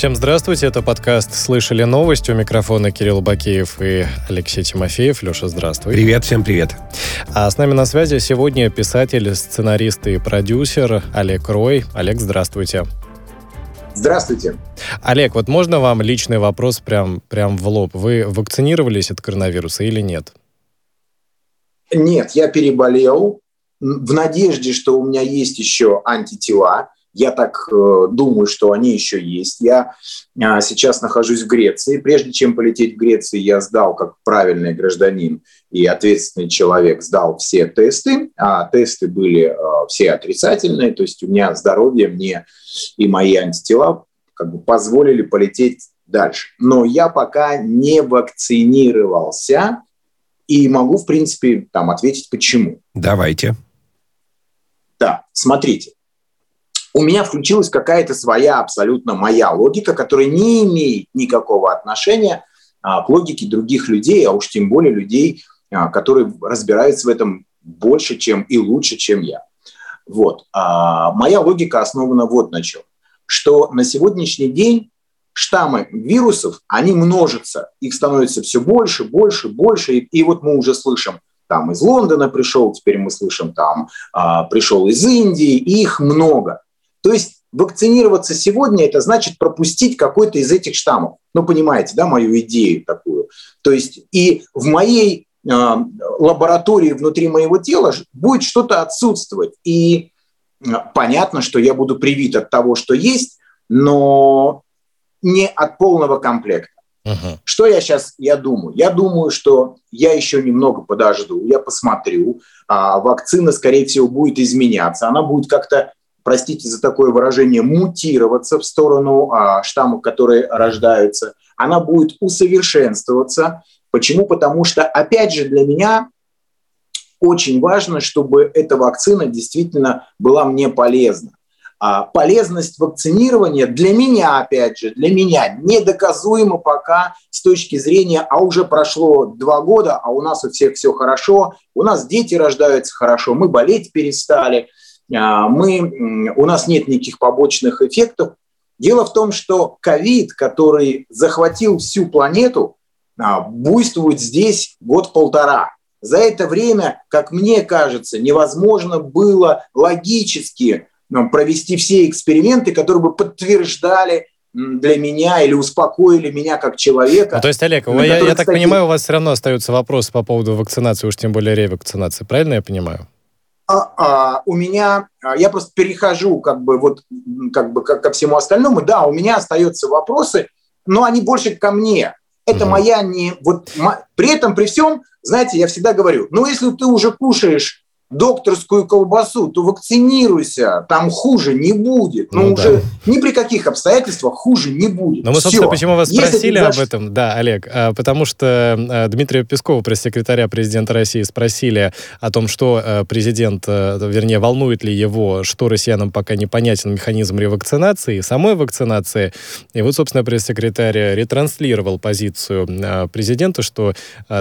Всем здравствуйте, это подкаст «Слышали новость». У микрофона Кирилл Бакеев и Алексей Тимофеев. Леша, здравствуй. Привет, всем привет. А с нами на связи сегодня писатель, сценарист и продюсер Олег Рой. Олег, здравствуйте. Здравствуйте. Олег, вот можно вам личный вопрос прям, прям в лоб? Вы вакцинировались от коронавируса или нет? Нет, я переболел в надежде, что у меня есть еще антитела. Я так э, думаю, что они еще есть. Я э, сейчас нахожусь в Греции. Прежде чем полететь в Грецию, я сдал, как правильный гражданин и ответственный человек, сдал все тесты. А тесты были э, все отрицательные. То есть у меня здоровье, мне и мои антитела как бы позволили полететь дальше. Но я пока не вакцинировался и могу, в принципе, там ответить, почему. Давайте. Да, смотрите у меня включилась какая-то своя абсолютно моя логика, которая не имеет никакого отношения а, к логике других людей, а уж тем более людей, а, которые разбираются в этом больше, чем и лучше, чем я. Вот. А, моя логика основана вот на чем. Что на сегодняшний день штаммы вирусов, они множатся. Их становится все больше, больше, больше. И, и вот мы уже слышим, там из Лондона пришел, теперь мы слышим, там а, пришел из Индии, их много. То есть вакцинироваться сегодня – это значит пропустить какой-то из этих штаммов. Ну, понимаете, да, мою идею такую. То есть и в моей э, лаборатории внутри моего тела будет что-то отсутствовать. И э, понятно, что я буду привит от того, что есть, но не от полного комплекта. Uh-huh. Что я сейчас, я думаю? Я думаю, что я еще немного подожду, я посмотрю. А, вакцина, скорее всего, будет изменяться. Она будет как-то простите за такое выражение, мутироваться в сторону а, штаммов, которые рождаются, она будет усовершенствоваться. Почему? Потому что, опять же, для меня очень важно, чтобы эта вакцина действительно была мне полезна. А полезность вакцинирования для меня, опять же, для меня недоказуема пока с точки зрения, а уже прошло два года, а у нас у всех все хорошо, у нас дети рождаются хорошо, мы болеть перестали – мы, у нас нет никаких побочных эффектов. Дело в том, что ковид, который захватил всю планету, а, буйствует здесь год-полтора. За это время, как мне кажется, невозможно было логически провести все эксперименты, которые бы подтверждали для меня или успокоили меня как человека. Ну, то есть, Олег, я, я так понимаю, у вас все равно остаются вопросы по поводу вакцинации, уж тем более ревакцинации. Правильно я понимаю? А, а, у меня, а, я просто перехожу как бы вот как бы ко всему остальному. Да, у меня остаются вопросы, но они больше ко мне. Это угу. моя не вот при этом при всем, знаете, я всегда говорю, ну если ты уже кушаешь докторскую колбасу, то вакцинируйся, там хуже не будет. Ну, ну уже да. ни при каких обстоятельствах хуже не будет. Ну, мы, собственно, Все. почему вас Если спросили об этом, да, Олег, а, потому что а, Дмитрия Пескова, пресс-секретаря президента России, спросили о том, что а, президент, вернее, волнует ли его, что россиянам пока непонятен механизм ревакцинации, самой вакцинации. И вот, собственно, пресс-секретарь ретранслировал позицию президента, что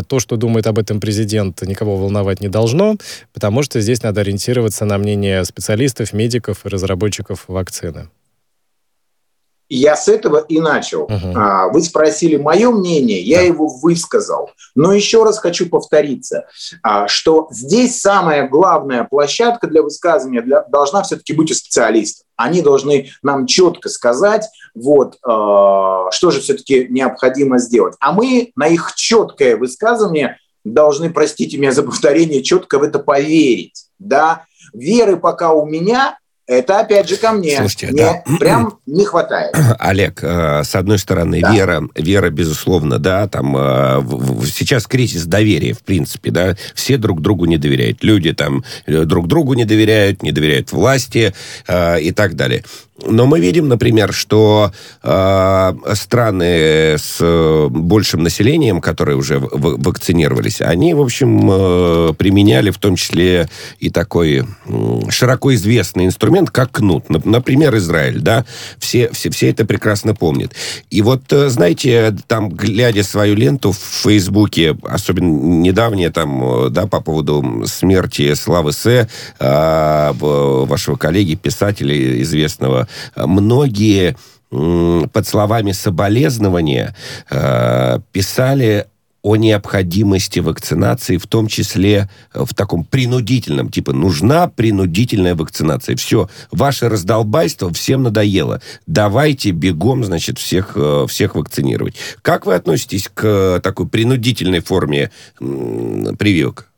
то, что думает об этом президент, никого волновать не должно, потому потому что здесь надо ориентироваться на мнение специалистов, медиков и разработчиков вакцины. Я с этого и начал. Угу. Вы спросили мое мнение, я да. его высказал. Но еще раз хочу повториться, а, что здесь самая главная площадка для высказывания для, должна все-таки быть у специалистов. Они должны нам четко сказать, вот, а, что же все-таки необходимо сделать. А мы на их четкое высказывание должны, простите меня за повторение, четко в это поверить. Да? Веры пока у меня это опять же ко мне. Слушайте, мне да. прям не хватает. Олег, э, с одной стороны, да. вера, вера, безусловно, да, там э, сейчас кризис доверия, в принципе, да, все друг другу не доверяют. Люди там э, друг другу не доверяют, не доверяют власти и так далее. Но мы видим, например, что э, страны с большим населением, которые уже вакцинировались, они, в общем, э, применяли в том числе и такой э, широко известный инструмент, как кнут. Например, Израиль, да, все, все, все это прекрасно помнят. И вот, э, знаете, там, глядя свою ленту в Фейсбуке, особенно недавнее там, э, да, по поводу смерти Славы С, э, вашего коллеги, писателя известного, многие под словами соболезнования э, писали о необходимости вакцинации, в том числе э, в таком принудительном, типа нужна принудительная вакцинация. Все, ваше раздолбайство всем надоело. Давайте бегом, значит, всех, э, всех вакцинировать. Как вы относитесь к такой принудительной форме прививок?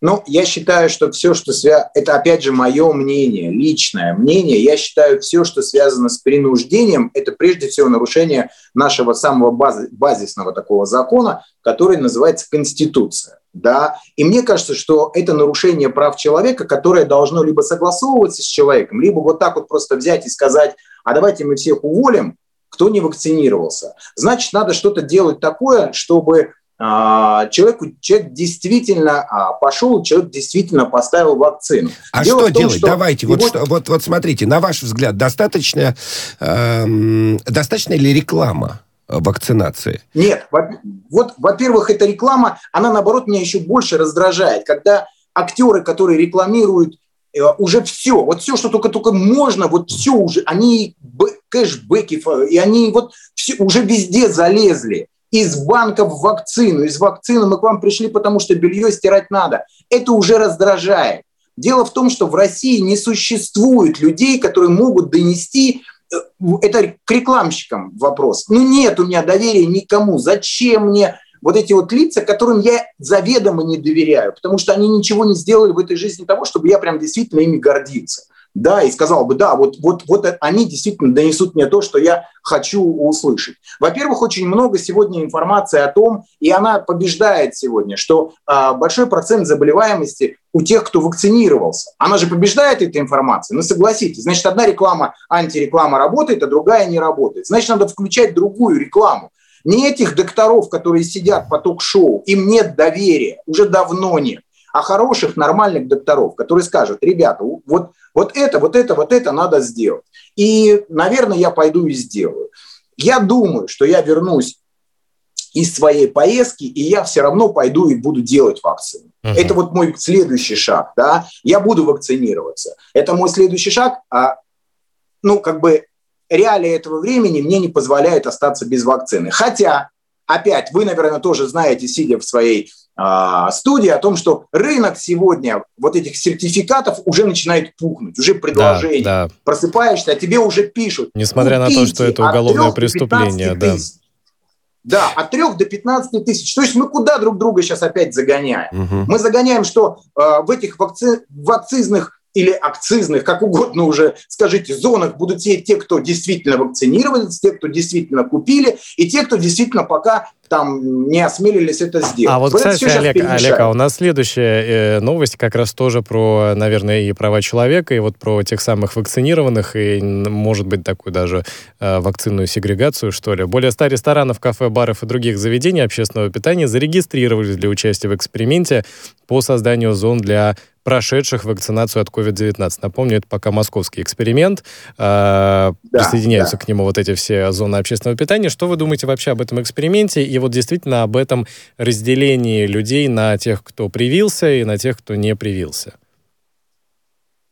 Ну, я считаю, что все, что связано... Это, опять же, мое мнение, личное мнение. Я считаю, все, что связано с принуждением, это прежде всего нарушение нашего самого базисного такого закона, который называется Конституция. Да? И мне кажется, что это нарушение прав человека, которое должно либо согласовываться с человеком, либо вот так вот просто взять и сказать, а давайте мы всех уволим, кто не вакцинировался. Значит, надо что-то делать такое, чтобы человеку, человек действительно а, пошел, человек действительно поставил вакцину. А Дело что том, делать? Что Давайте, вот, что, вот, вот смотрите, на ваш взгляд, достаточно, эм, достаточно ли реклама? вакцинации? Нет, вот, во-первых, эта реклама, она, наоборот, меня еще больше раздражает, когда актеры, которые рекламируют э, уже все, вот все, что только только можно, вот все уже, они кэшбэки, и они вот все, уже везде залезли из банка в вакцину, из вакцины мы к вам пришли, потому что белье стирать надо. Это уже раздражает. Дело в том, что в России не существует людей, которые могут донести э, это к рекламщикам вопрос. Ну нет у меня доверия никому. Зачем мне вот эти вот лица, которым я заведомо не доверяю, потому что они ничего не сделали в этой жизни того, чтобы я прям действительно ими гордился да, и сказал бы, да, вот, вот, вот они действительно донесут мне то, что я хочу услышать. Во-первых, очень много сегодня информации о том, и она побеждает сегодня, что а, большой процент заболеваемости у тех, кто вакцинировался. Она же побеждает эта информация. Ну, согласитесь. Значит, одна реклама, антиреклама работает, а другая не работает. Значит, надо включать другую рекламу. Не этих докторов, которые сидят по ток-шоу, им нет доверия, уже давно нет а хороших, нормальных докторов, которые скажут, ребята, вот, вот это, вот это, вот это надо сделать. И, наверное, я пойду и сделаю. Я думаю, что я вернусь из своей поездки, и я все равно пойду и буду делать вакцину. Uh-huh. Это вот мой следующий шаг, да, я буду вакцинироваться. Это мой следующий шаг, а, ну, как бы реалии этого времени мне не позволяют остаться без вакцины. Хотя, опять, вы, наверное, тоже знаете, сидя в своей студии о том, что рынок сегодня вот этих сертификатов уже начинает пухнуть, уже предложение. Да, да. Просыпаешься, а тебе уже пишут. Несмотря на то, что это уголовное преступление, да. Да, от 3 до 15 тысяч. То есть мы куда друг друга сейчас опять загоняем? Угу. Мы загоняем, что э, в этих вакци... вакцизных или акцизных, как угодно уже скажите, зонах будут сидеть те, кто действительно вакцинировались, те, кто действительно купили, и те, кто действительно пока там не осмелились это сделать. А вот, вот кстати, Олег, Олег, а у нас следующая э, новость как раз тоже про, наверное, и права человека, и вот про тех самых вакцинированных, и, может быть, такую даже э, вакцинную сегрегацию, что ли. Более ста ресторанов, кафе, баров и других заведений общественного питания зарегистрировались для участия в эксперименте по созданию зон для прошедших вакцинацию от COVID-19. Напомню, это пока московский эксперимент. Э, да, присоединяются да. к нему вот эти все зоны общественного питания. Что вы думаете вообще об этом эксперименте и вот действительно об этом разделении людей на тех, кто привился, и на тех, кто не привился?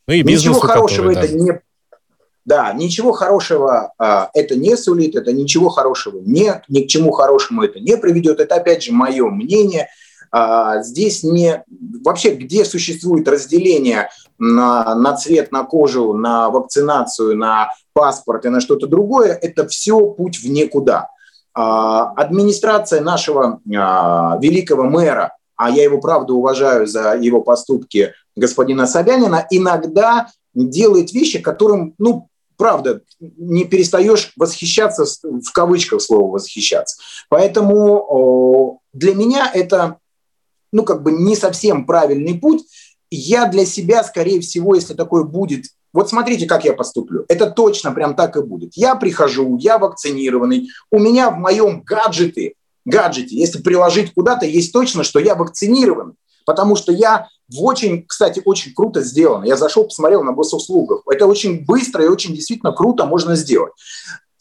Ну и бизнесу, Ничего хорошего который, это да. не да, ничего хорошего а, это не сулит, это ничего хорошего нет, ни к чему хорошему это не приведет. Это, опять же, мое мнение. А, здесь не... Вообще, где существует разделение на, на цвет, на кожу, на вакцинацию, на паспорт и на что-то другое, это все путь в никуда. А, администрация нашего а, великого мэра, а я его правда уважаю за его поступки господина Собянина, иногда делает вещи, которым, ну, правда, не перестаешь восхищаться, в кавычках слово восхищаться. Поэтому для меня это ну, как бы не совсем правильный путь. Я для себя, скорее всего, если такое будет, вот смотрите, как я поступлю. Это точно прям так и будет. Я прихожу, я вакцинированный, у меня в моем гаджете, гаджете, если приложить куда-то, есть точно, что я вакцинирован, потому что я в очень, кстати, очень круто сделано. Я зашел, посмотрел на госуслугах. Это очень быстро и очень действительно круто можно сделать.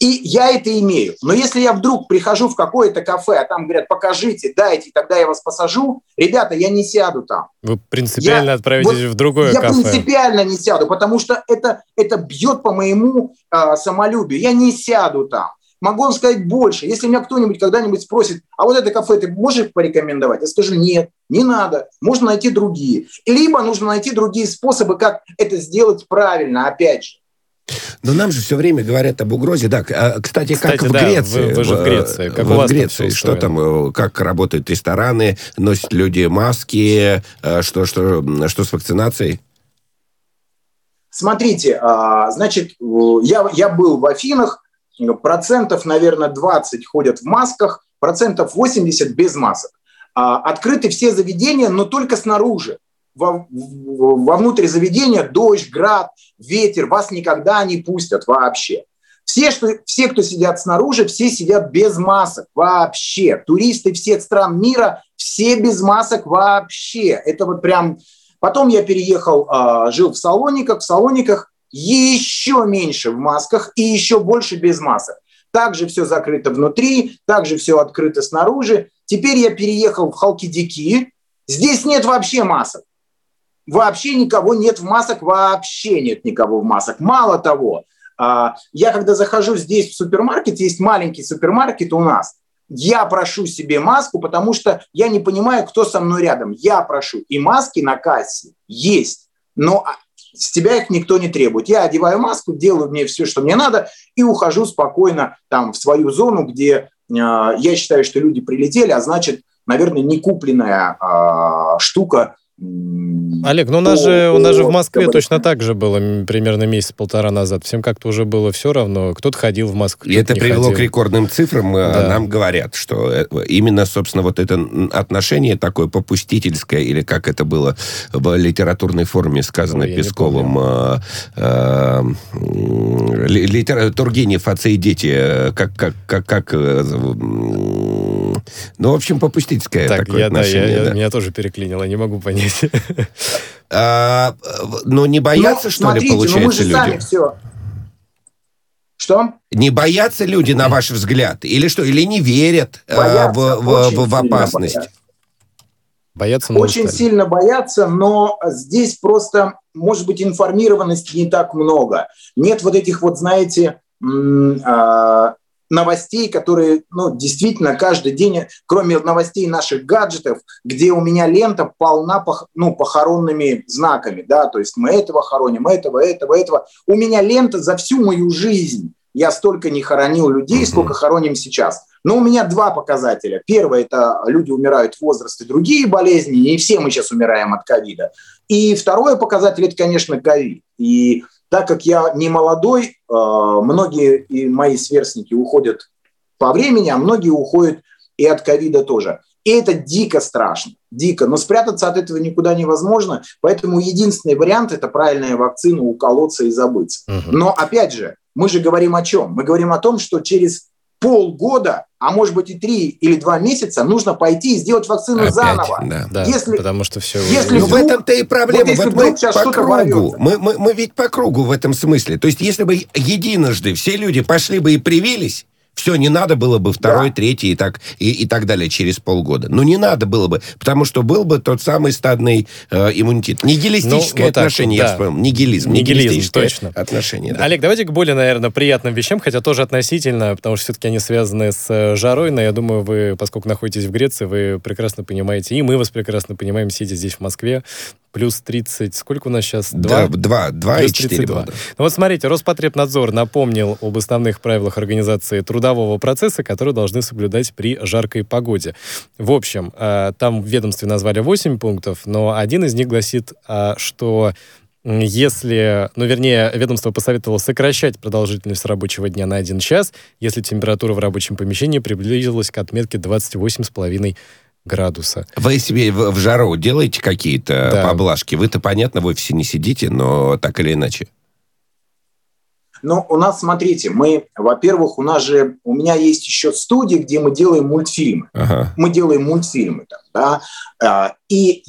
И я это имею. Но если я вдруг прихожу в какое-то кафе, а там говорят, покажите, дайте, тогда я вас посажу, ребята, я не сяду там. Вы принципиально я, отправитесь вот, в другое я кафе. Я принципиально не сяду, потому что это, это бьет по моему э, самолюбию. Я не сяду там. Могу вам сказать больше. Если меня кто-нибудь когда-нибудь спросит, а вот это кафе ты можешь порекомендовать? Я скажу, нет, не надо. Можно найти другие. Либо нужно найти другие способы, как это сделать правильно, опять же. Но нам же все время говорят об угрозе. Да, кстати, кстати как в Греции. Вы, вы же в Греции. Как в, у вас Греции. Что там, э, как работают рестораны, носят люди маски, э, что, что, что с вакцинацией? Смотрите, а, значит, я, я был в Афинах, процентов, наверное, 20 ходят в масках, процентов 80 без масок. А, открыты все заведения, но только снаружи во, вовнутрь заведения дождь, град, ветер, вас никогда не пустят вообще. Все, что, все, кто сидят снаружи, все сидят без масок вообще. Туристы всех стран мира, все без масок вообще. Это вот прям... Потом я переехал, а, жил в Салониках. В Салониках еще меньше в масках и еще больше без масок. Также все закрыто внутри, также все открыто снаружи. Теперь я переехал в Халкидики. Здесь нет вообще масок вообще никого нет в масок, вообще нет никого в масок. Мало того, а, я когда захожу здесь в супермаркет, есть маленький супермаркет у нас, я прошу себе маску, потому что я не понимаю, кто со мной рядом. Я прошу. И маски на кассе есть, но с тебя их никто не требует. Я одеваю маску, делаю мне все, что мне надо, и ухожу спокойно там в свою зону, где э, я считаю, что люди прилетели, а значит, наверное, не купленная э, штука Олег, ну у нас, же, у нас же в Москве точно так же было примерно месяц-полтора назад. Всем как-то уже было все равно. Кто-то ходил в Москву, И это привело ходил. к рекордным цифрам. Э, да. Нам говорят, что э, именно, собственно, вот это отношение такое попустительское, или как это было в литературной форме сказано Ой, Песковым, э, э, литера... Тургенев, отцы и дети, как, как, как, как ну, в общем, попустительское так, такое я, отношение. Да, я, да. Меня тоже переклинило, не могу понять. А, но не боятся, ну, что смотрите, ли, получается, ну мы же люди? Сами все. Что? Не боятся люди, на ваш взгляд? Или что? Или не верят э, боятся, в, в, в опасность? Боятся. Боятся, но Очень устали. сильно боятся, но здесь просто, может быть, информированности не так много. Нет вот этих вот, знаете, а, новостей, которые ну, действительно каждый день, кроме новостей наших гаджетов, где у меня лента полна пох, ну, похоронными знаками, да, то есть мы этого хороним, этого, этого, этого. У меня лента за всю мою жизнь. Я столько не хоронил людей, сколько хороним сейчас. Но у меня два показателя. Первое – это люди умирают в возрасте, другие болезни. Не все мы сейчас умираем от ковида. И второе показатель – это, конечно, ковид. И так как я не молодой, э, многие и мои сверстники уходят по времени, а многие уходят и от ковида тоже. И это дико страшно, дико. Но спрятаться от этого никуда невозможно. Поэтому единственный вариант – это правильная вакцина, уколоться и забыться. Угу. Но опять же, мы же говорим о чем? Мы говорим о том, что через полгода, а может быть и три или два месяца, нужно пойти и сделать вакцину Опять, заново. Да, да, если, потому что все... Если ну, в этом-то и проблема. Вот, вот мы по кругу. Мы, мы, мы ведь по кругу в этом смысле. То есть если бы единожды все люди пошли бы и привились, все, не надо было бы второй, да. третий и так, и, и так далее через полгода. Ну, не надо было бы, потому что был бы тот самый стадный э, иммунитет. Нигилистическое ну, вот отношение, так, я да. вспомнил. Нигилизм. Нигилизм, точно. отношение. Да. Олег, давайте к более, наверное, приятным вещам, хотя тоже относительно, потому что все-таки они связаны с э, жарой, но я думаю, вы, поскольку находитесь в Греции, вы прекрасно понимаете, и мы вас прекрасно понимаем, сидя здесь в Москве, плюс 30, сколько у нас сейчас? 2? Да, 2, 2 и 4 32. Ну вот смотрите, Роспотребнадзор напомнил об основных правилах организации трудового процесса, которые должны соблюдать при жаркой погоде. В общем, э, там в ведомстве назвали 8 пунктов, но один из них гласит, э, что если, ну, вернее, ведомство посоветовало сокращать продолжительность рабочего дня на один час, если температура в рабочем помещении приблизилась к отметке 28,5 градуса. Вы себе в, в жару делаете какие-то да. поблажки? Вы-то, понятно, в офисе не сидите, но так или иначе. Ну, у нас, смотрите, мы, во-первых, у нас же, у меня есть еще студия, где мы делаем мультфильмы. Ага. Мы делаем мультфильмы там, Да? А, и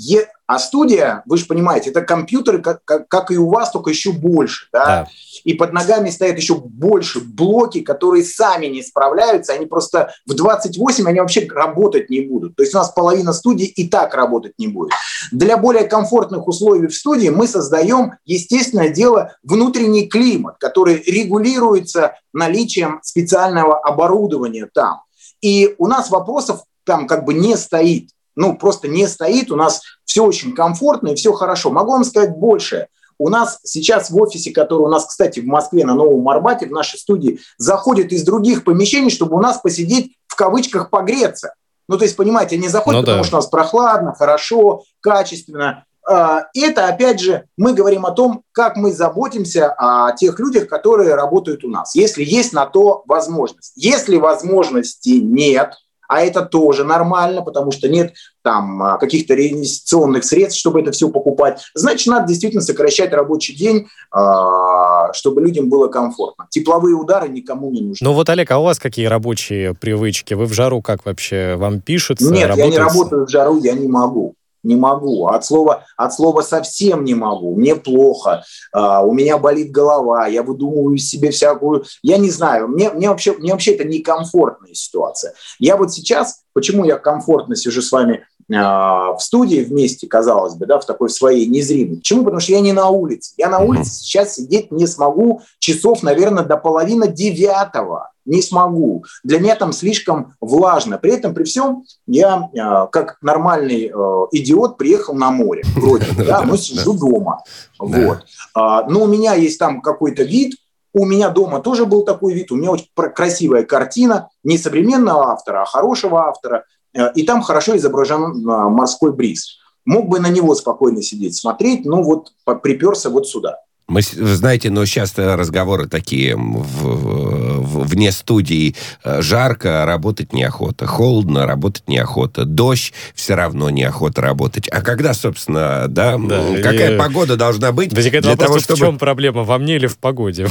а студия, вы же понимаете, это компьютеры, как, как, как и у вас, только еще больше. Да? Да. И под ногами стоят еще больше блоки, которые сами не справляются. Они просто в 28 они вообще работать не будут. То есть у нас половина студии и так работать не будет. Для более комфортных условий в студии мы создаем, естественное дело, внутренний климат, который регулируется наличием специального оборудования там. И у нас вопросов там как бы не стоит ну, просто не стоит, у нас все очень комфортно и все хорошо. Могу вам сказать больше. У нас сейчас в офисе, который у нас, кстати, в Москве на Новом Арбате, в нашей студии, заходят из других помещений, чтобы у нас посидеть в кавычках погреться. Ну, то есть, понимаете, они заходят, ну, потому что у нас прохладно, хорошо, качественно. А, это, опять же, мы говорим о том, как мы заботимся о тех людях, которые работают у нас, если есть на то возможность. Если возможности нет – а это тоже нормально, потому что нет там а, каких-то реинвестиционных средств, чтобы это все покупать. Значит, надо действительно сокращать рабочий день, а, чтобы людям было комфортно. Тепловые удары никому не нужны. Ну вот, Олег, а у вас какие рабочие привычки? Вы в жару как вообще? Вам пишется? Нет, работается? я не работаю в жару, я не могу не могу. От слова, от слова совсем не могу. Мне плохо, uh, у меня болит голова, я выдумываю себе всякую... Я не знаю, мне, мне, вообще, мне вообще это некомфортная ситуация. Я вот сейчас, почему я комфортно сижу с вами uh, в студии вместе, казалось бы, да, в такой своей незримой. Почему? Потому что я не на улице. Я на улице сейчас сидеть не смогу часов, наверное, до половины девятого не смогу. Для меня там слишком влажно. При этом, при всем, я э, как нормальный э, идиот приехал на море. Вроде, да, но сижу дома. Вот. А, но у меня есть там какой-то вид, у меня дома тоже был такой вид, у меня очень красивая картина, не современного автора, а хорошего автора, э, и там хорошо изображен морской бриз. Мог бы на него спокойно сидеть, смотреть, но вот приперся вот сюда. Мы, знаете, но сейчас разговоры такие в, вне студии. Э, жарко, работать неохота. Холодно, работать неохота. Дождь, все равно неохота работать. А когда, собственно, да, да какая и... погода должна быть Возникает для вопрос, того, чтобы... в чем проблема, во мне или в погоде?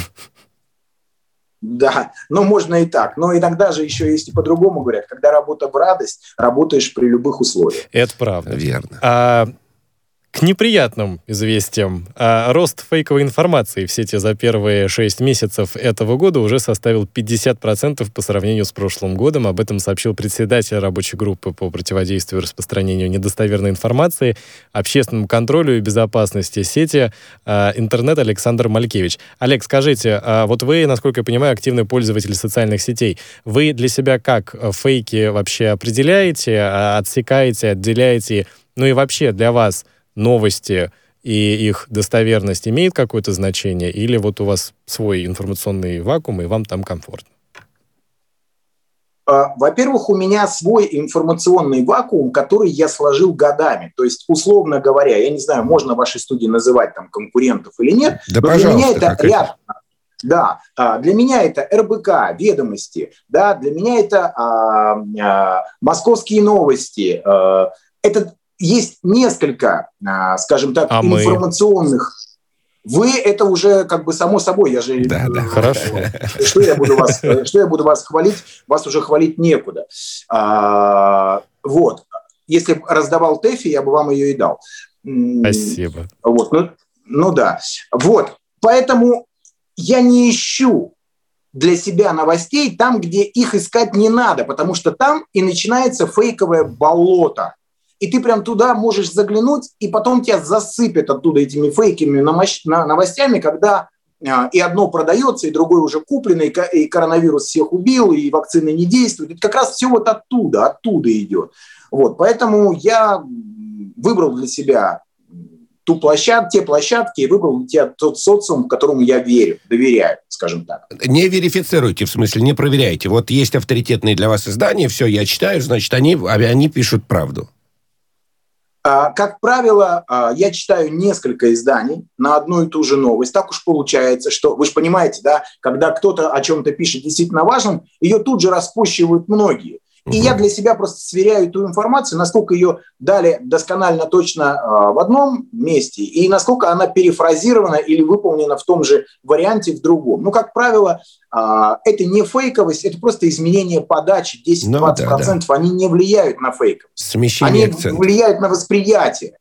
Да, ну можно и так. Но иногда же еще есть и по-другому говорят. Когда работа в радость, работаешь при любых условиях. Это правда. Верно. А, к неприятным известиям. А рост фейковой информации в сети за первые 6 месяцев этого года уже составил 50% по сравнению с прошлым годом. Об этом сообщил председатель рабочей группы по противодействию распространению недостоверной информации, общественному контролю и безопасности сети а, интернет Александр Малькевич. Олег, скажите, а вот вы, насколько я понимаю, активный пользователь социальных сетей. Вы для себя как фейки вообще определяете, отсекаете, отделяете? Ну и вообще для вас – новости и их достоверность имеет какое-то значение, или вот у вас свой информационный вакуум, и вам там комфортно? А, во-первых, у меня свой информационный вакуум, который я сложил годами. То есть, условно говоря, я не знаю, можно в вашей студии называть там конкурентов или нет, да, но для меня это ряд. Да, а, для меня это РБК, ведомости, да, для меня это а, а, московские новости. А, это есть несколько, а, скажем так, а информационных. Мы... Вы это уже как бы само собой, я же... Да, да, хорошо. Что я буду вас, что я буду вас хвалить? Вас уже хвалить некуда. А, вот. Если бы раздавал ТЭФИ, я бы вам ее и дал. Спасибо. Вот, ну, ну да. Вот. Поэтому я не ищу для себя новостей там, где их искать не надо, потому что там и начинается фейковое болото и ты прям туда можешь заглянуть, и потом тебя засыпят оттуда этими фейками новостями, когда а, и одно продается, и другое уже куплено, и коронавирус всех убил, и вакцины не действуют. Это как раз все вот оттуда, оттуда идет. Вот, поэтому я выбрал для себя ту площадку, те площадки и выбрал те, тот социум, которому я верю, доверяю, скажем так. Не верифицируйте, в смысле, не проверяйте. Вот есть авторитетные для вас издания, все, я читаю, значит, они, они пишут правду. А, как правило, а, я читаю несколько изданий на одну и ту же новость. Так уж получается, что вы же понимаете, да, когда кто-то о чем-то пишет действительно важном, ее тут же распущивают многие. И я для себя просто сверяю эту информацию, насколько ее дали досконально точно э, в одном месте, и насколько она перефразирована или выполнена в том же варианте в другом. Ну, как правило, э, это не фейковость, это просто изменение подачи 10-20%, ну, да, да. они не влияют на фейковость. Смещение они акцента. влияют на восприятие.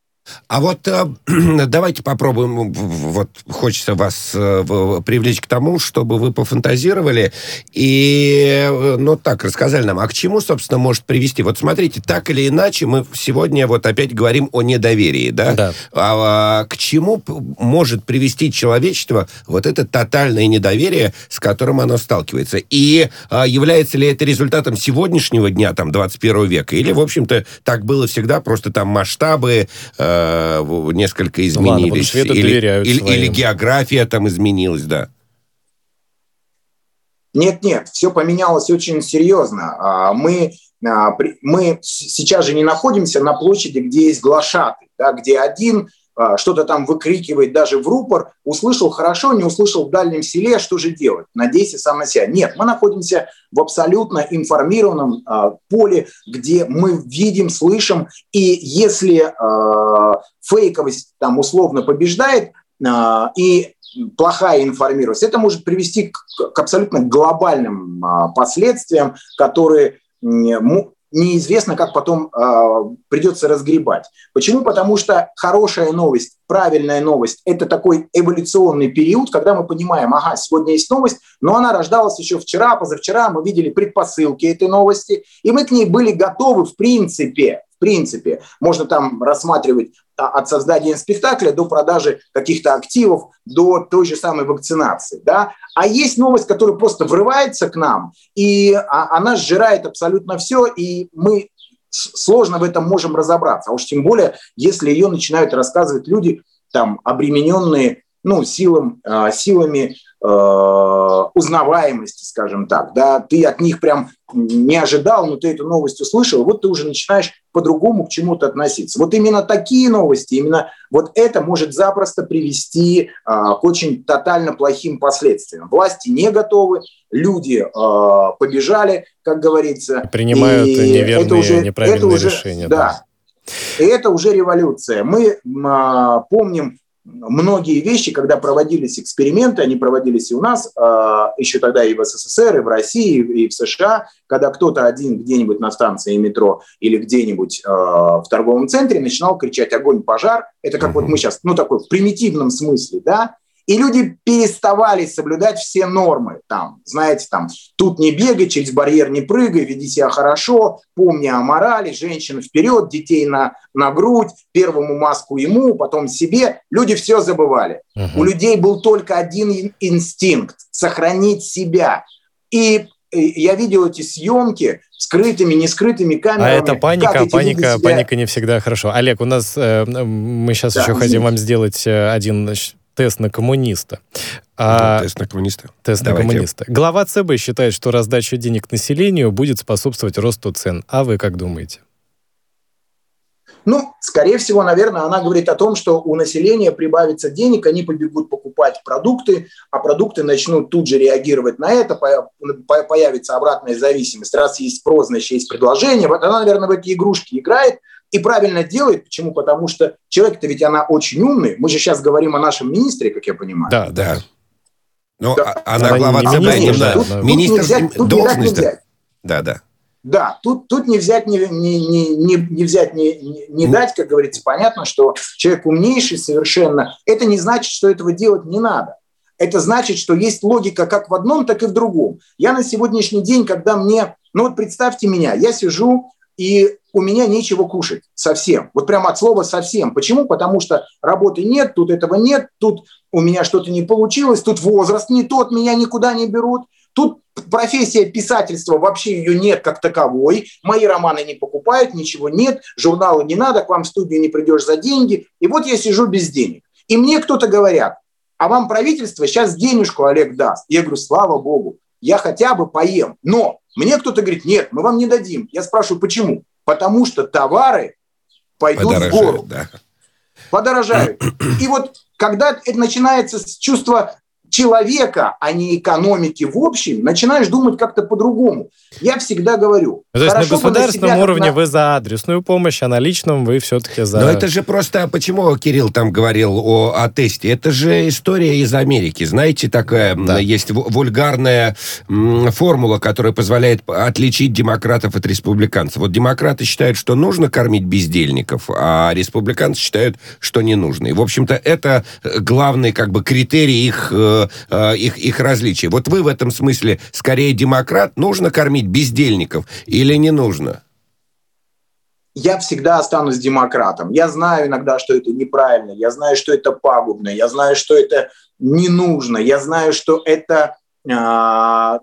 А вот э, давайте попробуем, вот хочется вас э, привлечь к тому, чтобы вы пофантазировали и, э, ну так, рассказали нам, а к чему, собственно, может привести? Вот смотрите, так или иначе, мы сегодня вот опять говорим о недоверии, да? Да. А, а к чему может привести человечество вот это тотальное недоверие, с которым оно сталкивается? И а, является ли это результатом сегодняшнего дня, там, 21 века? Или, в общем-то, так было всегда, просто там масштабы... Э, э, несколько изменились. Ладно, или, или, или география там изменилась, да. Нет, нет, все поменялось очень серьезно. А, мы, а, мы сейчас же не находимся на площади, где есть глашатый, да, где один что-то там выкрикивает даже в рупор, услышал хорошо, не услышал в дальнем селе, что же делать? Надейся сам на себя. Нет, мы находимся в абсолютно информированном э, поле, где мы видим, слышим, и если э, фейковость там условно побеждает, э, и плохая информированность, это может привести к, к абсолютно глобальным э, последствиям, которые неизвестно, как потом э, придется разгребать. Почему? Потому что хорошая новость, правильная новость – это такой эволюционный период, когда мы понимаем, ага, сегодня есть новость, но она рождалась еще вчера, позавчера, мы видели предпосылки этой новости, и мы к ней были готовы в принципе в принципе. Можно там рассматривать от создания спектакля до продажи каких-то активов, до той же самой вакцинации. Да? А есть новость, которая просто врывается к нам, и а, она сжирает абсолютно все, и мы сложно в этом можем разобраться. А уж тем более, если ее начинают рассказывать люди, там, обремененные ну, силам, а, силами узнаваемости, скажем так, да, ты от них прям не ожидал, но ты эту новость услышал, вот ты уже начинаешь по-другому к чему-то относиться. Вот именно такие новости, именно вот это может запросто привести а, к очень тотально плохим последствиям. Власти не готовы, люди а, побежали, как говорится. Принимают неверные, это уже, неправильные это уже, решения. Да. да. И это уже революция. Мы а, помним многие вещи, когда проводились эксперименты, они проводились и у нас, а, еще тогда и в СССР, и в России, и в США, когда кто-то один где-нибудь на станции метро или где-нибудь а, в торговом центре начинал кричать «огонь, пожар», это как вот мы сейчас, ну такой в примитивном смысле, да, и люди переставали соблюдать все нормы. Там, знаете, там, тут не бегай, через барьер не прыгай, веди себя хорошо, помни о морали, женщин вперед, детей на, на грудь, первому маску ему, потом себе. Люди все забывали. Угу. У людей был только один инстинкт – сохранить себя. И я видел эти съемки скрытыми, не скрытыми камерами. А это паника, паника, себя... паника не всегда хорошо. Олег, у нас э, мы сейчас да, еще хотим вам сделать э, один тест на коммуниста. А, тест на коммуниста. Тест Давайте. на коммуниста. Глава ЦБ считает, что раздача денег населению будет способствовать росту цен. А вы как думаете? Ну, скорее всего, наверное, она говорит о том, что у населения прибавится денег, они побегут покупать продукты, а продукты начнут тут же реагировать на это, появится обратная зависимость. Раз есть спрос, значит, есть предложение. Вот она, наверное, в эти игрушки играет, и правильно делает. Почему? Потому что человек-то ведь она очень умный. Мы же сейчас говорим о нашем министре, как я понимаю. Да, да. Ну, да. А, она глава ЦБ, не да. министр взять, тут должность. Не взять. Да, да. Да, тут, тут не взять, не, не, не, не, не взять, не, не, не дать, как говорится, понятно, что человек умнейший совершенно. Это не значит, что этого делать не надо. Это значит, что есть логика как в одном, так и в другом. Я на сегодняшний день, когда мне, ну вот представьте меня, я сижу и у меня нечего кушать совсем. Вот прямо от слова совсем. Почему? Потому что работы нет, тут этого нет, тут у меня что-то не получилось, тут возраст не тот, меня никуда не берут. Тут профессия писательства, вообще ее нет как таковой. Мои романы не покупают, ничего нет, журналы не надо, к вам в студию не придешь за деньги. И вот я сижу без денег. И мне кто-то говорят, а вам правительство сейчас денежку, Олег, даст. Я говорю, слава богу, я хотя бы поем. Но мне кто-то говорит, нет, мы вам не дадим. Я спрашиваю, почему? Потому что товары пойдут в гору. Да. Подорожают. И вот когда это начинается с чувства человека, а не экономики в общем, начинаешь думать как-то по-другому. Я всегда говорю... То есть на государственном на уровне на... вы за адресную помощь, а на личном вы все-таки за... Но это же просто... Почему Кирилл там говорил о, о тесте? Это же история из Америки. Знаете, такая да. есть вульгарная формула, которая позволяет отличить демократов от республиканцев. Вот демократы считают, что нужно кормить бездельников, а республиканцы считают, что не нужно. И, в общем-то, это главный как бы критерий их э, э, их, их различия. Вот вы в этом смысле скорее демократ, нужно кормить бездельников или не нужно? я всегда останусь демократом. Я знаю иногда, что это неправильно, я знаю, что это пагубно, я знаю, что это не нужно, я знаю, что это э,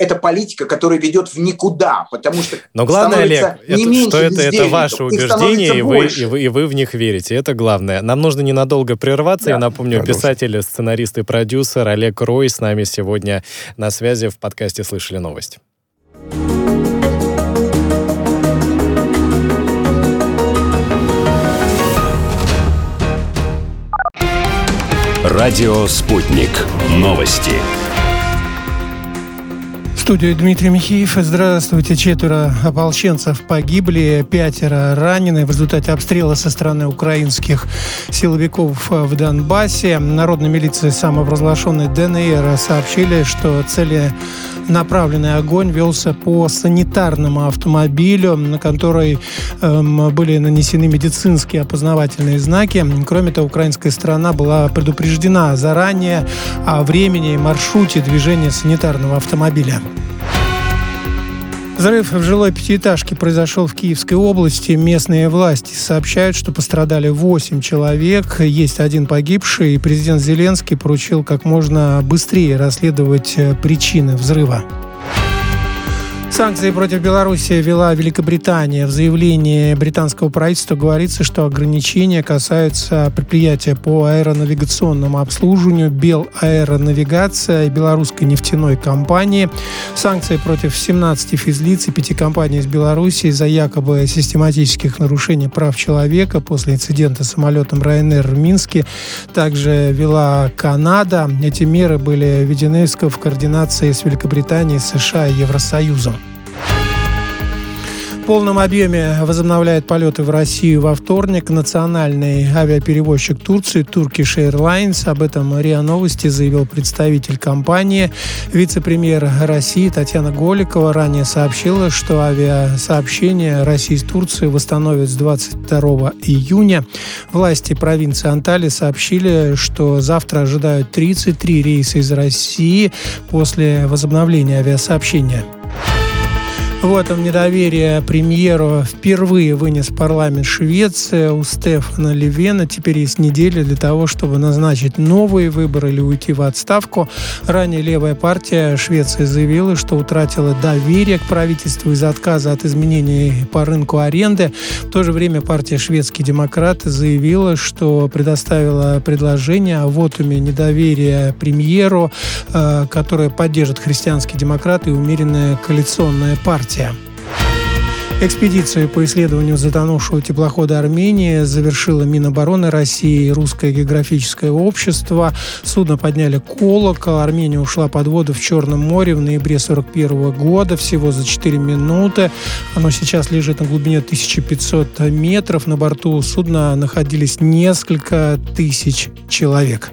это политика, которая ведет в никуда, потому что Но главное, Олег, не это, что это, это ваше убеждение, и вы, и, вы, и вы в них верите. Это главное. Нам нужно ненадолго прерваться. Да, Я напомню, продолжим. писатель, сценарист и продюсер Олег Рой с нами сегодня на связи в подкасте «Слышали новость». Радио «Спутник». Новости студию Дмитрий Михеев. Здравствуйте. Четверо ополченцев погибли, пятеро ранены в результате обстрела со стороны украинских силовиков в Донбассе. Народная милиция самопровозглашенной ДНР сообщили, что цели направленный огонь велся по санитарному автомобилю, на который эм, были нанесены медицинские опознавательные знаки. Кроме того, украинская сторона была предупреждена заранее о времени и маршруте движения санитарного автомобиля. Взрыв в жилой пятиэтажке произошел в Киевской области. Местные власти сообщают, что пострадали 8 человек, есть один погибший, президент Зеленский поручил как можно быстрее расследовать э, причины взрыва. Санкции против Беларуси вела Великобритания. В заявлении британского правительства говорится, что ограничения касаются предприятия по аэронавигационному обслуживанию Белаэронавигация и белорусской нефтяной компании. Санкции против 17 физлиц и 5 компаний из Беларуси из-за якобы систематических нарушений прав человека после инцидента с самолетом Ryanair в Минске также вела Канада. Эти меры были введены в координации с Великобританией, США и Евросоюзом полном объеме возобновляет полеты в Россию во вторник национальный авиаперевозчик Турции Turkish Airlines. Об этом РИА Новости заявил представитель компании. Вице-премьер России Татьяна Голикова ранее сообщила, что авиасообщение России с Турцией восстановят с 22 июня. Власти провинции Анталии сообщили, что завтра ожидают 33 рейса из России после возобновления авиасообщения. В этом недоверие премьеру впервые вынес парламент Швеции. У Стефана Левена теперь есть неделя для того, чтобы назначить новые выборы или уйти в отставку. Ранее левая партия Швеции заявила, что утратила доверие к правительству из-за отказа от изменений по рынку аренды. В то же время партия Шведские демократы заявила, что предоставила предложение о вотуме недоверия премьеру, э, которое поддержит христианские демократы и умеренная коалиционная партия партия. Экспедицию по исследованию затонувшего теплохода Армении завершила Минобороны России и Русское географическое общество. Судно подняли колокол. Армения ушла под воду в Черном море в ноябре 1941 года, всего за 4 минуты. Оно сейчас лежит на глубине 1500 метров. На борту судна находились несколько тысяч человек.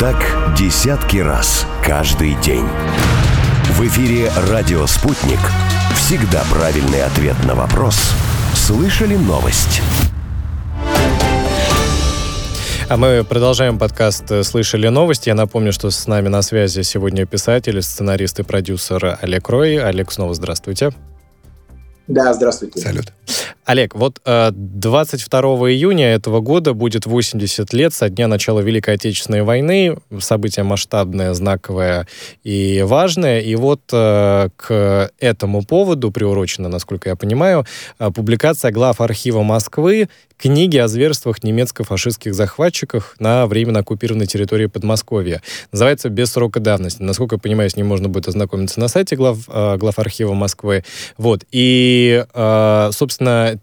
Так десятки раз каждый день. В эфире «Радио Спутник». Всегда правильный ответ на вопрос. Слышали новость? А мы продолжаем подкаст «Слышали новости». Я напомню, что с нами на связи сегодня писатель, сценарист и продюсер Олег Рой. Олег, снова здравствуйте. Да, здравствуйте. Салют. Олег, вот 22 э, июня этого года будет 80 лет со дня начала Великой Отечественной войны. Событие масштабное, знаковое и важное. И вот э, к этому поводу приурочена, насколько я понимаю, э, публикация глав архива Москвы книги о зверствах немецко-фашистских захватчиков на временно оккупированной территории Подмосковья. Называется «Без срока давности». Насколько я понимаю, с ним можно будет ознакомиться на сайте глав, глав архива Москвы. Вот. И, собственно,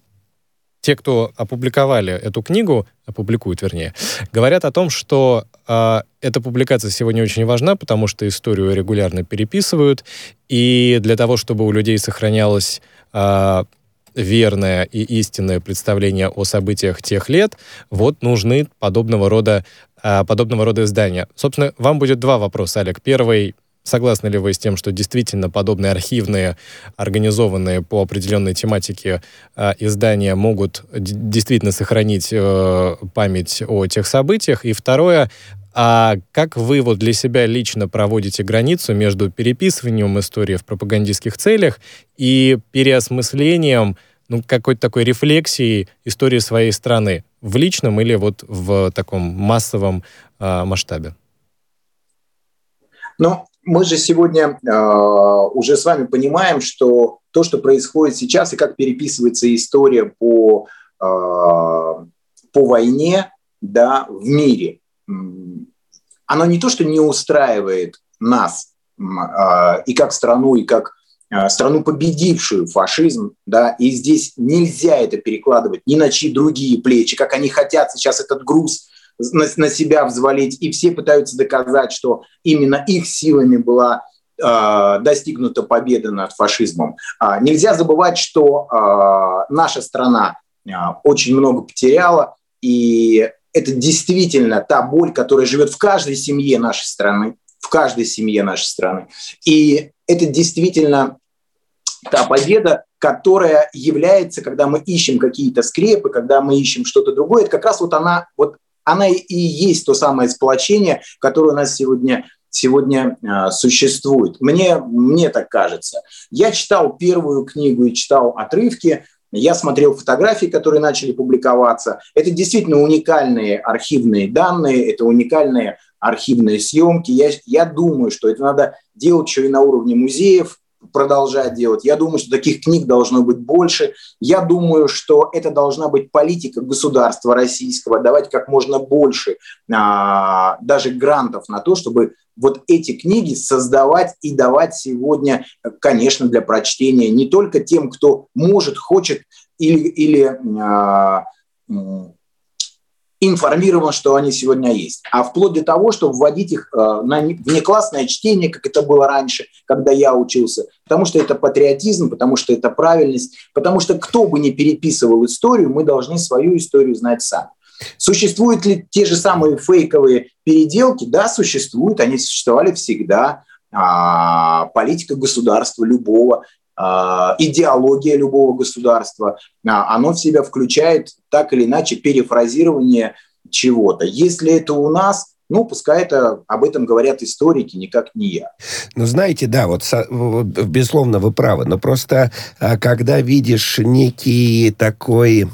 те, кто опубликовали эту книгу, опубликуют, вернее, говорят о том, что э, эта публикация сегодня очень важна, потому что историю регулярно переписывают, и для того, чтобы у людей сохранялось э, верное и истинное представление о событиях тех лет, вот нужны подобного рода, э, подобного рода издания. Собственно, вам будет два вопроса, Олег. Первый Согласны ли вы с тем, что действительно подобные архивные, организованные по определенной тематике э, издания могут действительно сохранить э, память о тех событиях? И второе, а как вы вот для себя лично проводите границу между переписыванием истории в пропагандистских целях и переосмыслением ну, какой-то такой рефлексии истории своей страны в личном или вот в таком массовом э, масштабе? Ну, мы же сегодня э, уже с вами понимаем, что то, что происходит сейчас и как переписывается история по, э, по войне да, в мире, оно не то, что не устраивает нас э, и как страну, и как э, страну, победившую фашизм, да, и здесь нельзя это перекладывать ни на чьи другие плечи, как они хотят сейчас этот груз на, на себя взвалить, и все пытаются доказать, что именно их силами была э, достигнута победа над фашизмом. А, нельзя забывать, что э, наша страна очень много потеряла, и это действительно та боль, которая живет в каждой семье нашей страны, в каждой семье нашей страны. И это действительно та победа, которая является, когда мы ищем какие-то скрепы, когда мы ищем что-то другое, это как раз вот она, вот она и есть то самое сплочение, которое у нас сегодня сегодня э, существует. Мне, мне так кажется. Я читал первую книгу и читал отрывки, я смотрел фотографии, которые начали публиковаться. Это действительно уникальные архивные данные, это уникальные архивные съемки. Я, я думаю, что это надо делать еще и на уровне музеев, продолжать делать. Я думаю, что таких книг должно быть больше. Я думаю, что это должна быть политика государства российского, давать как можно больше а, даже грантов на то, чтобы вот эти книги создавать и давать сегодня, конечно, для прочтения не только тем, кто может, хочет или, или а, информирован, что они сегодня есть. А вплоть до того, чтобы вводить их э, на внеклассное чтение, как это было раньше, когда я учился. Потому что это патриотизм, потому что это правильность, потому что кто бы ни переписывал историю, мы должны свою историю знать сами. Существуют ли те же самые фейковые переделки? Да, существуют, они существовали всегда. А, политика государства любого идеология любого государства, а, оно в себя включает так или иначе перефразирование чего-то. Если это у нас, ну, пускай это об этом говорят историки, никак не я. Ну, знаете, да, вот, безусловно, вы правы. Но просто, а, когда видишь некий такой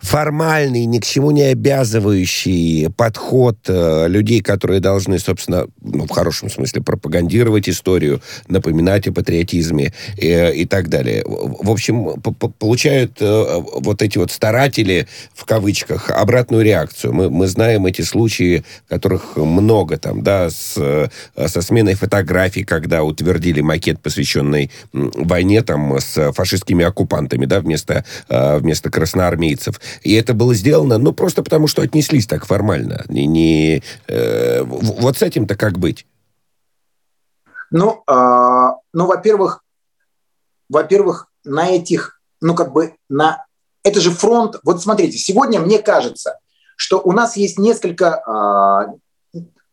формальный, ни к чему не обязывающий подход э, людей, которые должны, собственно, ну, в хорошем смысле пропагандировать историю, напоминать о патриотизме и, э, и так далее. В общем, получают э, вот эти вот старатели, в кавычках, обратную реакцию. Мы, мы знаем эти случаи, которых много там, да, с, э, со сменой фотографий, когда утвердили макет, посвященный войне там с фашистскими оккупантами, да, вместо, э, вместо красноармейцев. И это было сделано, ну, просто потому, что отнеслись так формально. Не, не, э, вот с этим-то как быть? Ну, э, ну, во-первых, во-первых, на этих, ну, как бы, на... Это же фронт. Вот смотрите, сегодня мне кажется, что у нас есть несколько э,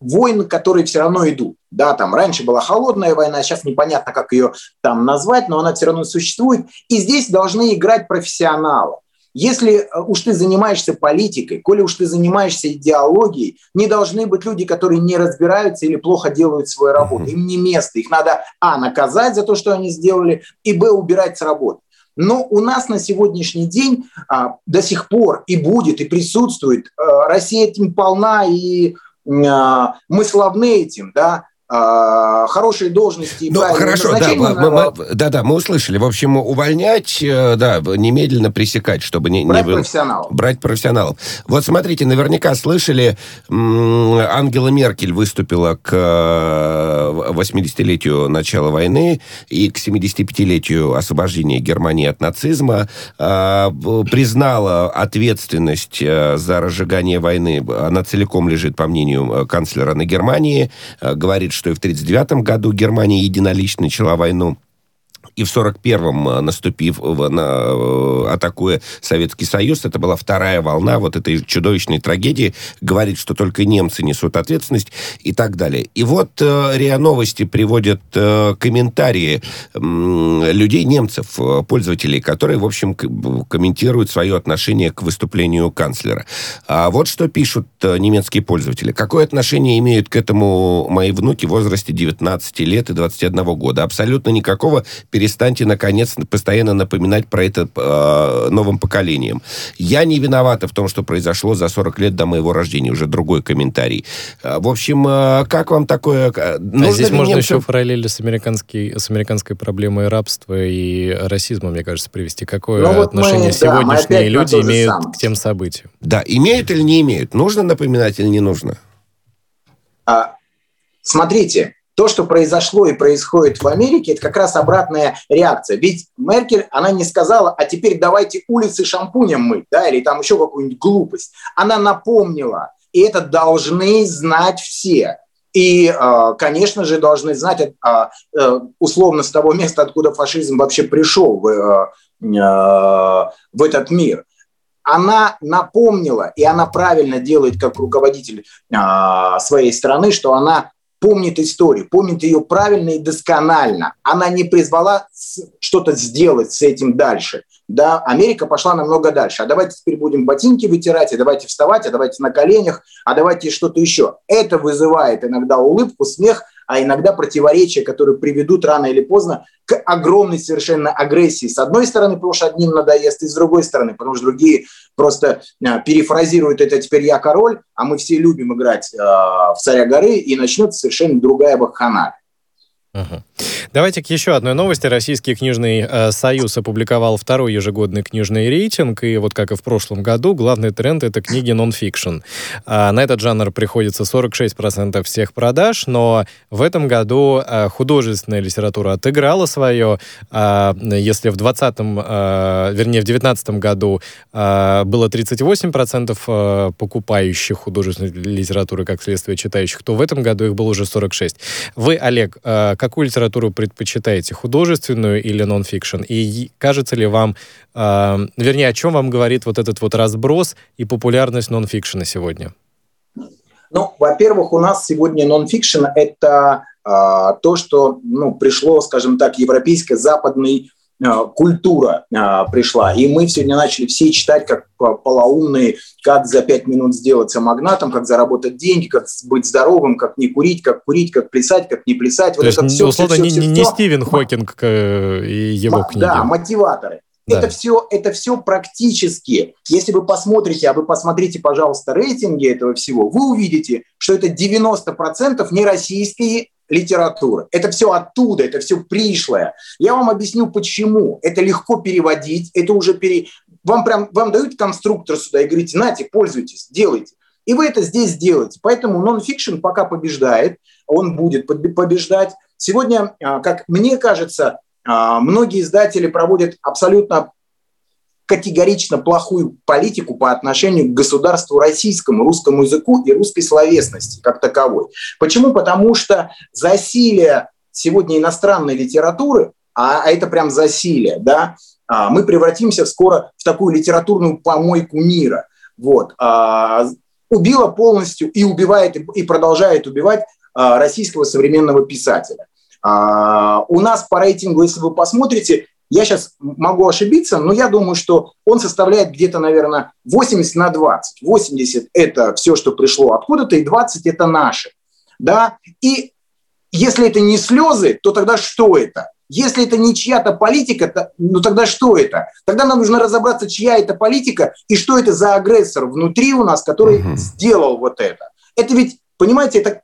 войн, которые все равно идут. Да, там раньше была холодная война, сейчас непонятно, как ее там назвать, но она все равно существует. И здесь должны играть профессионалы. Если э, уж ты занимаешься политикой, коли уж ты занимаешься идеологией, не должны быть люди, которые не разбираются или плохо делают свою работу. Им не место. Их надо, а, наказать за то, что они сделали, и, б, убирать с работы. Но у нас на сегодняшний день а, до сих пор и будет, и присутствует. А, Россия этим полна, и мы славны этим, да, а, хорошие должности. Ну, хорошо, да, мы, мы, да, да, мы услышали. В общем, увольнять, э, да, немедленно пресекать, чтобы не... Брать не профессионалов. Брать профессионалов. Вот смотрите, наверняка слышали, Ангела Меркель выступила к 80-летию э, начала войны и к 75-летию освобождения Германии от нацизма, а, признала ответственность э, за разжигание войны, она целиком лежит, по мнению канцлера, на Германии, говорит, что и в 1939 году Германия единолично начала войну и в 41-м, э, наступив, на, э, атакуя Советский Союз, это была вторая волна вот этой чудовищной трагедии, говорит, что только немцы несут ответственность и так далее. И вот э, РИА Новости приводят э, комментарии э, людей, немцев, э, пользователей, которые, в общем, комментируют свое отношение к выступлению канцлера. А вот что пишут э, немецкие пользователи. Какое отношение имеют к этому мои внуки в возрасте 19 лет и 21 года? Абсолютно никакого перестаньте, наконец, постоянно напоминать про это э, новым поколениям. Я не виновата в том, что произошло за 40 лет до моего рождения. Уже другой комментарий. Э, в общем, э, как вам такое... Э, а здесь можно немцев... еще параллели с, американской, с американской проблемой рабства и расизма, мне кажется, привести. Какое ну, вот отношение мы, сегодняшние да, люди имеют самое. к тем событиям? Да, имеют или не имеют? Нужно напоминать или не нужно? А, смотрите, то, что произошло и происходит в Америке, это как раз обратная реакция. Ведь Меркель, она не сказала, а теперь давайте улицы шампунем мыть, да, или там еще какую-нибудь глупость. Она напомнила, и это должны знать все. И, э, конечно же, должны знать э, э, условно с того места, откуда фашизм вообще пришел в, в этот мир. Она напомнила, и она правильно делает как руководитель своей страны, что она помнит историю, помнит ее правильно и досконально. Она не призвала что-то сделать с этим дальше. Да, Америка пошла намного дальше. А давайте теперь будем ботинки вытирать, а давайте вставать, а давайте на коленях, а давайте что-то еще. Это вызывает иногда улыбку, смех, а иногда противоречия, которые приведут рано или поздно к огромной совершенно агрессии. С одной стороны, потому что одним надоест, и с другой стороны, потому что другие просто а, перефразируют это «теперь я король», а мы все любим играть э, в «Царя горы», и начнется совершенно другая баханалия. Давайте к еще одной новости. Российский книжный э, союз опубликовал второй ежегодный книжный рейтинг, и вот как и в прошлом году, главный тренд — это книги нон-фикшн. А, на этот жанр приходится 46% всех продаж, но в этом году а, художественная литература отыграла свое. А, если в 20-м, а, вернее, в 19 году а, было 38% а, покупающих художественной литературы, как следствие читающих, то в этом году их было уже 46%. Вы, Олег, а, какую литературу предпочитаете, художественную или нон-фикшн? И кажется ли вам, э, вернее, о чем вам говорит вот этот вот разброс и популярность нон-фикшена сегодня? Ну, во-первых, у нас сегодня нон-фикшн – это э, то, что ну, пришло, скажем так, европейской западной культура э, пришла. И мы сегодня начали все читать как полоумные, как за пять минут сделаться магнатом, как заработать деньги, как быть здоровым, как не курить, как курить, как плясать, как не плясать. Вот То это есть, все, условно, все, все, не, все, не Стивен Хокинг э, и его книги. Да, мотиваторы. Да. Это все, это все практически. Если вы посмотрите, а вы посмотрите, пожалуйста, рейтинги этого всего, вы увидите, что это 90% не российские литературы. Это все оттуда, это все пришлое. Я вам объясню, почему. Это легко переводить, это уже пере... Вам прям, вам дают конструктор сюда и говорите, нате, пользуйтесь, делайте. И вы это здесь делаете. Поэтому нон-фикшн пока побеждает, он будет побеждать. Сегодня, а, как мне кажется, а, многие издатели проводят абсолютно категорично плохую политику по отношению к государству российскому, русскому языку и русской словесности как таковой. Почему? Потому что засилие сегодня иностранной литературы, а, а это прям засилие, да, а, мы превратимся скоро в такую литературную помойку мира. Вот. А, убила полностью и убивает, и продолжает убивать российского современного писателя. У нас по рейтингу, если вы посмотрите, я сейчас могу ошибиться, но я думаю, что он составляет где-то, наверное, 80 на 20. 80 – это все, что пришло откуда-то, и 20 – это наше. Да? И если это не слезы, то тогда что это? если это не чья-то политика, то, ну тогда что это? Тогда нам нужно разобраться, чья это политика и что это за агрессор внутри у нас, который угу. сделал вот это. Это ведь, понимаете, это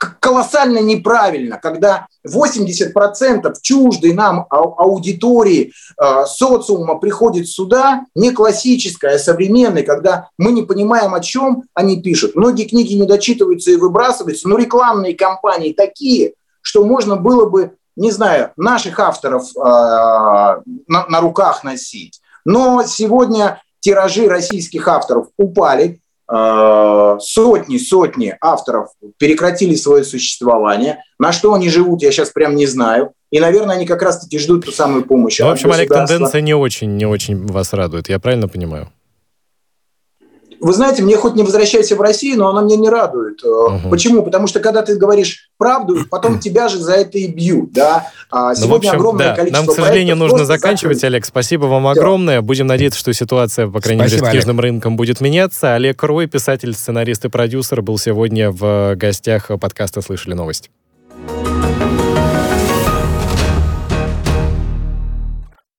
колоссально неправильно, когда 80% чуждой нам аудитории э, социума приходит сюда, не классическая, а современная, когда мы не понимаем, о чем они пишут. Многие книги не дочитываются и выбрасываются, но рекламные кампании такие, что можно было бы, не знаю, наших авторов э, на руках носить. Но сегодня тиражи российских авторов упали, сотни-сотни э, авторов прекратили свое существование. На что они живут, я сейчас прям не знаю. И, наверное, они как раз-таки ждут ту самую помощь. Ну, в общем, Олег, тенденция не очень, не очень вас радует. Я правильно понимаю? Вы знаете, мне хоть не возвращайся в Россию, но она меня не радует. Угу. Почему? Потому что когда ты говоришь правду, потом тебя же за это и бьют. Да? А сегодня ну, в общем, огромное да. количество Нам, к сожалению, нужно заканчивать, закрыт. Олег. Спасибо вам огромное. Будем надеяться, что ситуация, по крайней Спасибо, мере, с книжным Олег. рынком будет меняться. Олег Рой, писатель, сценарист и продюсер, был сегодня в гостях подкаста «Слышали новости».